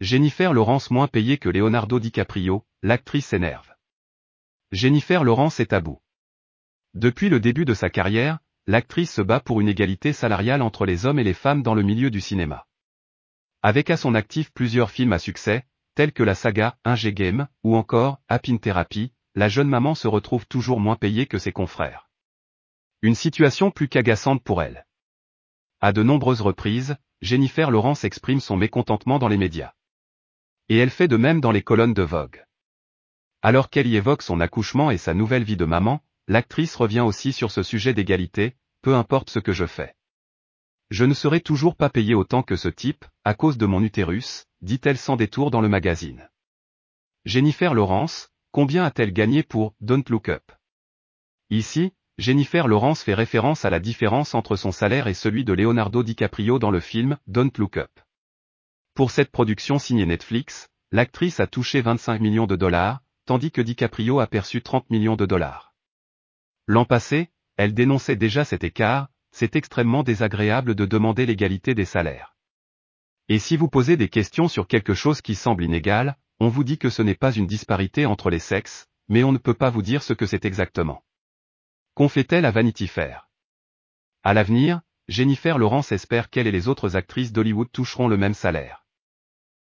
Jennifer Lawrence moins payée que Leonardo DiCaprio, l'actrice s'énerve. Jennifer Lawrence est à bout. Depuis le début de sa carrière, l'actrice se bat pour une égalité salariale entre les hommes et les femmes dans le milieu du cinéma. Avec à son actif plusieurs films à succès, tels que la saga Un G Game, ou encore Happy Therapy, la jeune maman se retrouve toujours moins payée que ses confrères. Une situation plus qu'agaçante pour elle. À de nombreuses reprises, Jennifer Lawrence exprime son mécontentement dans les médias. Et elle fait de même dans les colonnes de Vogue. Alors qu'elle y évoque son accouchement et sa nouvelle vie de maman, l'actrice revient aussi sur ce sujet d'égalité, peu importe ce que je fais. Je ne serai toujours pas payée autant que ce type, à cause de mon utérus, dit-elle sans détour dans le magazine. Jennifer Lawrence, combien a-t-elle gagné pour Don't Look Up? Ici, Jennifer Lawrence fait référence à la différence entre son salaire et celui de Leonardo DiCaprio dans le film Don't Look Up. Pour cette production signée Netflix, l'actrice a touché 25 millions de dollars, tandis que DiCaprio a perçu 30 millions de dollars. L'an passé, elle dénonçait déjà cet écart, c'est extrêmement désagréable de demander l'égalité des salaires. Et si vous posez des questions sur quelque chose qui semble inégal, on vous dit que ce n'est pas une disparité entre les sexes, mais on ne peut pas vous dire ce que c'est exactement. Qu'ont fait-elle à Vanity Fair? À l'avenir, Jennifer Lawrence espère qu'elle et les autres actrices d'Hollywood toucheront le même salaire.